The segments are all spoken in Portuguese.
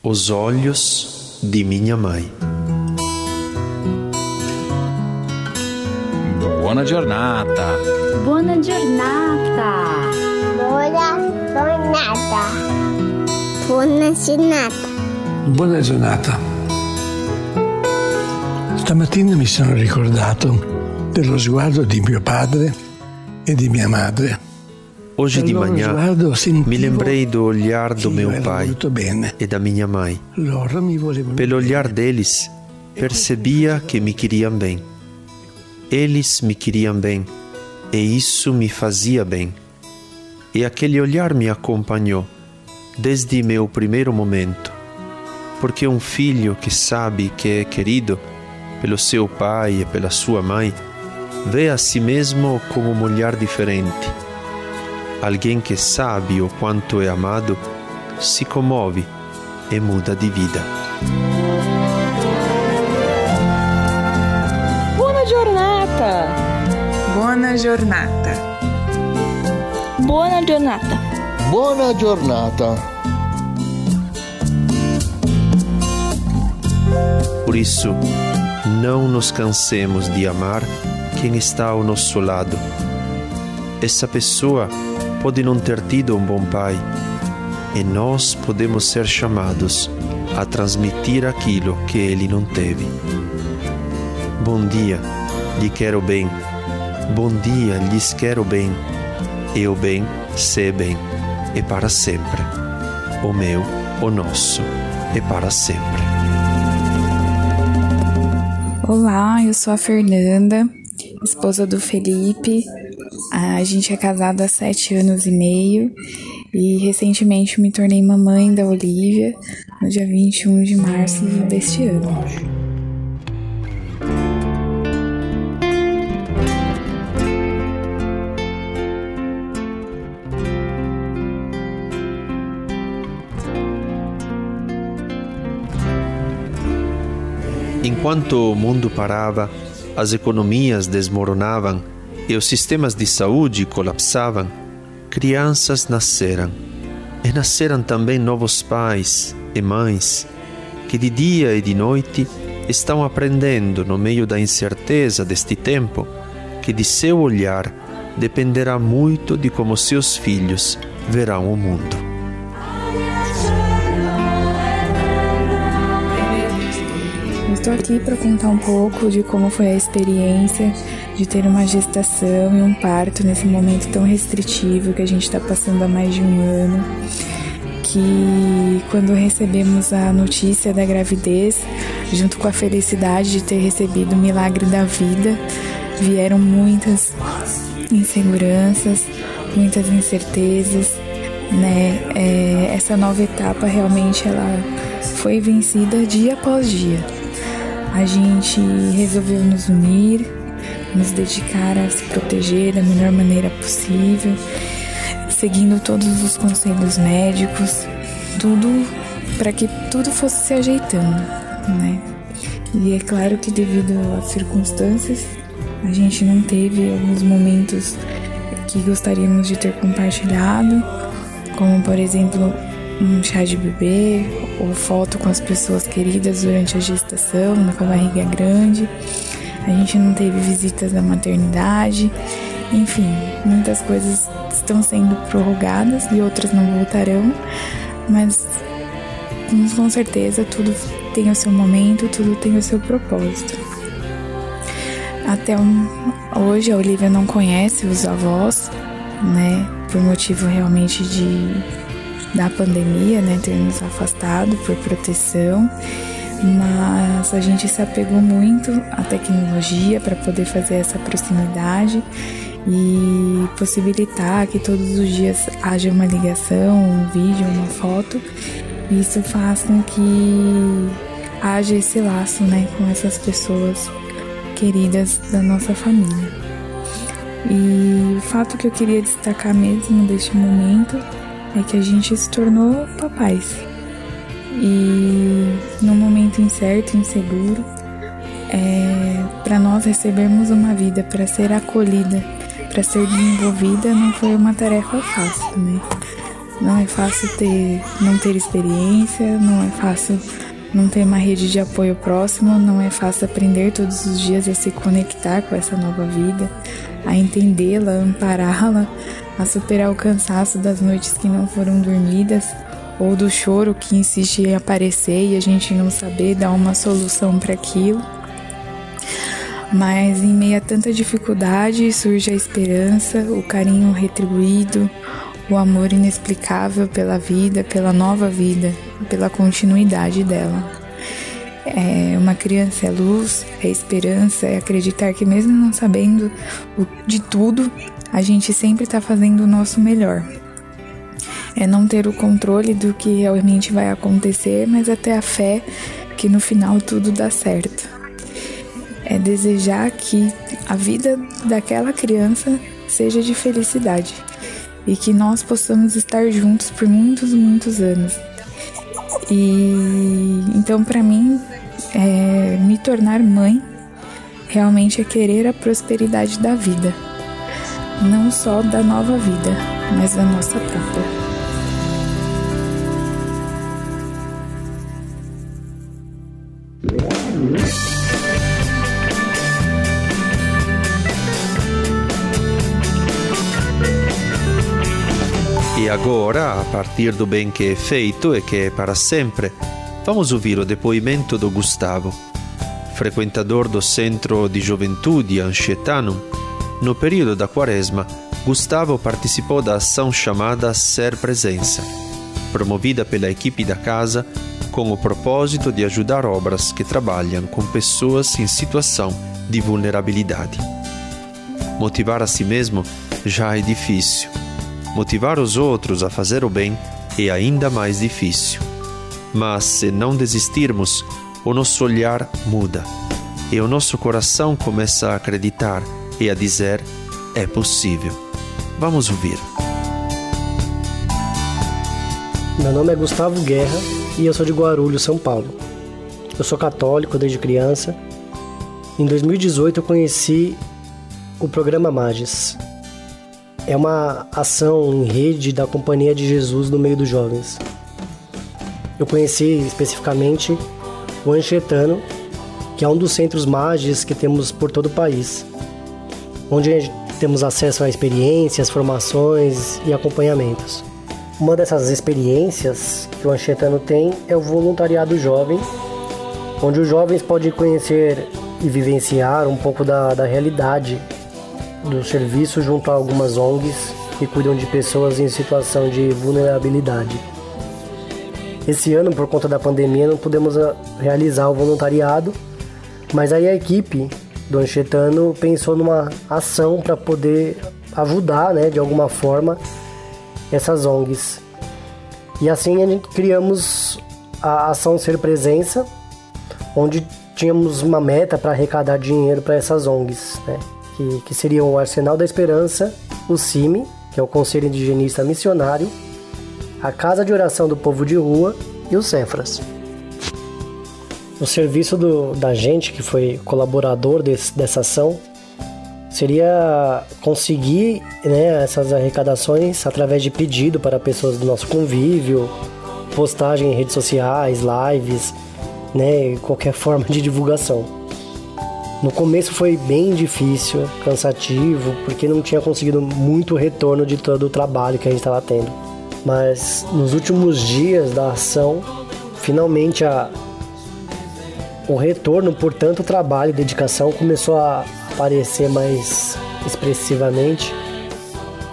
Os olhos de minha mãe. Buona giornata. Buona giornata. Buona giornata. Buona giornata. Buona giornata. Stamattina mi sono ricordato dello sguardo di mio padre e di mia madre. Hoje de manhã me lembrei do olhar do meu pai e da minha mãe. Pelo olhar deles, percebia que me queriam bem. Eles me queriam bem e isso me fazia bem. E aquele olhar me acompanhou desde meu primeiro momento. Porque um filho que sabe que é querido pelo seu pai e pela sua mãe vê a si mesmo com um olhar diferente. Alguém que sabe o quanto é amado se comove e muda de vida. Buona giornata. Buona giornata. Buona giornata. Buona giornata. Por isso, não nos cansemos de amar quem está ao nosso lado. Essa pessoa pode não ter tido um bom pai, e nós podemos ser chamados a transmitir aquilo que ele não teve. Bom dia, lhe quero bem. Bom dia, lhes quero bem. E o bem, se bem, é para sempre. O meu, o nosso, é para sempre. Olá, eu sou a Fernanda, esposa do Felipe. A gente é casado há sete anos e meio e recentemente me tornei mamãe da Olivia no dia 21 de março deste ano. Enquanto o mundo parava, as economias desmoronavam e os sistemas de saúde colapsavam, crianças nasceram. E nasceram também novos pais e mães que de dia e de noite estão aprendendo no meio da incerteza deste tempo que de seu olhar dependerá muito de como seus filhos verão o mundo. Estou aqui para contar um pouco de como foi a experiência de ter uma gestação e um parto nesse momento tão restritivo que a gente está passando há mais de um ano. Que quando recebemos a notícia da gravidez, junto com a felicidade de ter recebido o milagre da vida, vieram muitas inseguranças, muitas incertezas, né? É, essa nova etapa realmente ela foi vencida dia após dia. A gente resolveu nos unir, nos dedicar a se proteger da melhor maneira possível, seguindo todos os conselhos médicos, tudo para que tudo fosse se ajeitando, né? E é claro que devido às circunstâncias, a gente não teve alguns momentos que gostaríamos de ter compartilhado, como por exemplo um chá de bebê ou foto com as pessoas queridas durante a gestação, com a barriga grande. A gente não teve visitas da maternidade. Enfim, muitas coisas estão sendo prorrogadas e outras não voltarão, mas com- com certeza tudo tem o seu momento, tudo tem o seu propósito. Até um- hoje a Olivia não conhece os avós, né? Por motivo realmente de da pandemia, né? Ter nos afastado por proteção. Mas a gente se apegou muito à tecnologia para poder fazer essa proximidade e possibilitar que todos os dias haja uma ligação, um vídeo, uma foto. Isso faz com que haja esse laço, né, com essas pessoas queridas da nossa família. E o fato que eu queria destacar mesmo deste momento é que a gente se tornou papais. E num momento incerto, inseguro, é, para nós recebermos uma vida para ser acolhida, para ser desenvolvida, não foi uma tarefa fácil, né? Não é fácil ter, não ter experiência, não é fácil não ter uma rede de apoio próximo, não é fácil aprender todos os dias a se conectar com essa nova vida, a entendê-la, ampará-la, a superar o cansaço das noites que não foram dormidas ou do choro que insiste em aparecer e a gente não saber dar uma solução para aquilo. Mas em meio a tanta dificuldade surge a esperança, o carinho retribuído, o amor inexplicável pela vida, pela nova vida, pela continuidade dela. É, uma criança é luz, é esperança, é acreditar que mesmo não sabendo de tudo, a gente sempre está fazendo o nosso melhor. É não ter o controle do que realmente vai acontecer, mas até a fé que no final tudo dá certo. É desejar que a vida daquela criança seja de felicidade e que nós possamos estar juntos por muitos, muitos anos. E então, para mim, é, me tornar mãe realmente é querer a prosperidade da vida, não só da nova vida, mas da nossa própria. E agora, a partir do bem que é feito e que é para sempre, vamos ouvir o depoimento do Gustavo, frequentador do Centro de Juventude Anchietano. No período da quaresma, Gustavo participou da ação chamada Ser Presença, promovida pela equipe da casa com o propósito de ajudar obras que trabalham com pessoas em situação de vulnerabilidade. Motivar a si mesmo já é difícil Motivar os outros a fazer o bem é ainda mais difícil. Mas se não desistirmos, o nosso olhar muda e o nosso coração começa a acreditar e a dizer: é possível. Vamos ouvir. Meu nome é Gustavo Guerra e eu sou de Guarulhos, São Paulo. Eu sou católico desde criança. Em 2018 eu conheci o programa Magis, é uma ação em rede da Companhia de Jesus no meio dos jovens. Eu conheci especificamente o Anchetano, que é um dos centros mágicos que temos por todo o país, onde temos acesso a experiências, formações e acompanhamentos. Uma dessas experiências que o Anchetano tem é o voluntariado jovem, onde os jovens podem conhecer e vivenciar um pouco da, da realidade do serviço junto a algumas ONGs que cuidam de pessoas em situação de vulnerabilidade. Esse ano, por conta da pandemia, não pudemos ah, realizar o voluntariado, mas aí a equipe do Anchetano pensou numa ação para poder ajudar, né, de alguma forma, essas ONGs. E assim a gente criamos a ação Ser Presença, onde tínhamos uma meta para arrecadar dinheiro para essas ONGs, né? que, que seriam o Arsenal da Esperança, o CIMI, que é o Conselho Indigenista Missionário, a Casa de Oração do Povo de Rua e o Cefras. O serviço do, da gente, que foi colaborador desse, dessa ação, seria conseguir né, essas arrecadações através de pedido para pessoas do nosso convívio, postagem em redes sociais, lives, né, qualquer forma de divulgação. No começo foi bem difícil, cansativo, porque não tinha conseguido muito retorno de todo o trabalho que a gente estava tendo. Mas nos últimos dias da ação, finalmente a, o retorno por tanto trabalho e dedicação começou a aparecer mais expressivamente.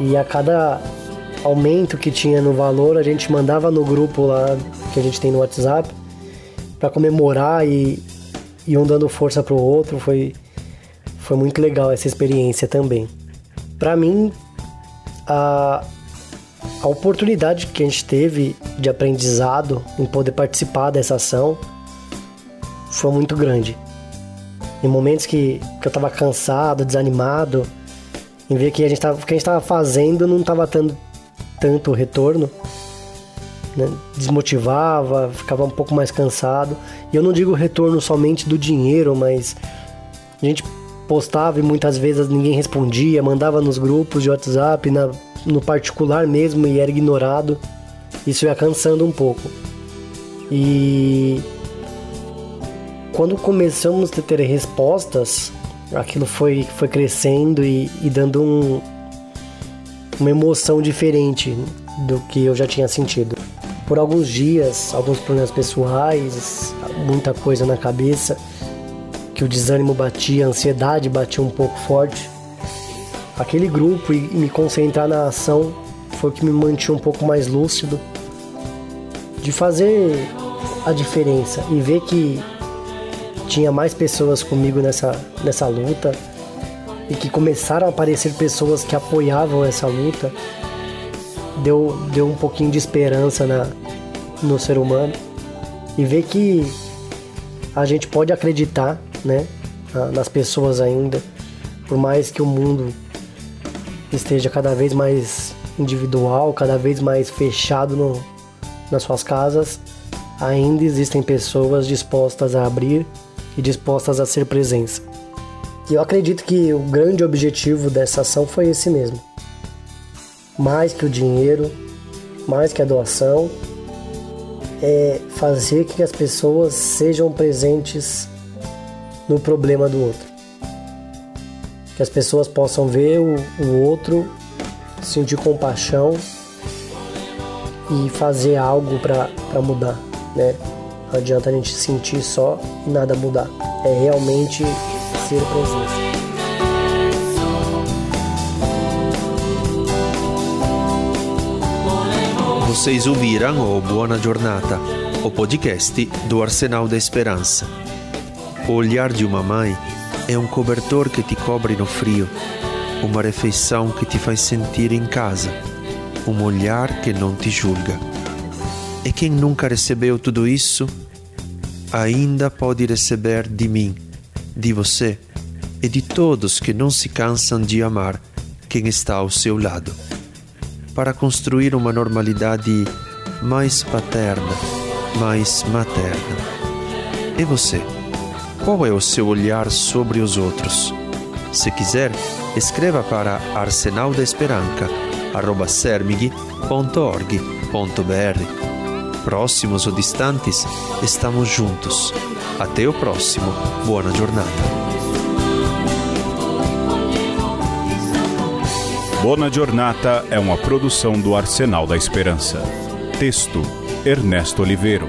E a cada aumento que tinha no valor, a gente mandava no grupo lá que a gente tem no WhatsApp para comemorar e e um dando força pro outro, foi, foi muito legal essa experiência também. Para mim, a, a oportunidade que a gente teve de aprendizado em poder participar dessa ação foi muito grande. Em momentos que, que eu estava cansado, desanimado, em ver que a gente tava, o que a gente estava fazendo não estava tendo tanto retorno, né? desmotivava, ficava um pouco mais cansado. E eu não digo retorno somente do dinheiro, mas a gente postava e muitas vezes ninguém respondia, mandava nos grupos de WhatsApp, na, no particular mesmo e era ignorado, isso ia cansando um pouco. E quando começamos a ter respostas, aquilo foi, foi crescendo e, e dando um, uma emoção diferente do que eu já tinha sentido. Por alguns dias, alguns problemas pessoais, muita coisa na cabeça, que o desânimo batia, a ansiedade batia um pouco forte. Aquele grupo e me concentrar na ação foi o que me mantinha um pouco mais lúcido de fazer a diferença e ver que tinha mais pessoas comigo nessa, nessa luta e que começaram a aparecer pessoas que apoiavam essa luta, deu, deu um pouquinho de esperança na, no ser humano e ver que a gente pode acreditar né, nas pessoas ainda, por mais que o mundo esteja cada vez mais individual, cada vez mais fechado no, nas suas casas, ainda existem pessoas dispostas a abrir e dispostas a ser presença. E eu acredito que o grande objetivo dessa ação foi esse mesmo. Mais que o dinheiro, mais que a doação, é fazer que as pessoas sejam presentes no problema do outro. Que as pessoas possam ver o, o outro, sentir compaixão e fazer algo para mudar, né? Não adianta a gente sentir só e nada mudar. É realmente ser presença. Vocês ouviram o Buona Giornata, o podcast do Arsenal da Esperança. O olhar de uma mãe é um cobertor que te cobre no frio, uma refeição que te faz sentir em casa, um olhar que não te julga. E quem nunca recebeu tudo isso, ainda pode receber de mim, de você e de todos que não se cansam de amar quem está ao seu lado, para construir uma normalidade mais paterna, mais materna. E você? Qual é o seu olhar sobre os outros? Se quiser, escreva para arsenaldesperanca.org.br. Próximos ou distantes, estamos juntos. Até o próximo. Boa jornada. Bona Giornata é uma produção do Arsenal da Esperança. Texto: Ernesto Oliveiro.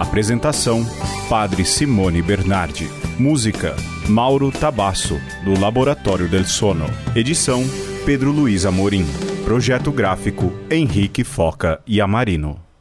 Apresentação: Padre Simone Bernardi. Música: Mauro Tabasso, do Laboratório del Sono. Edição: Pedro Luiz Amorim. Projeto gráfico: Henrique Foca e Amarino.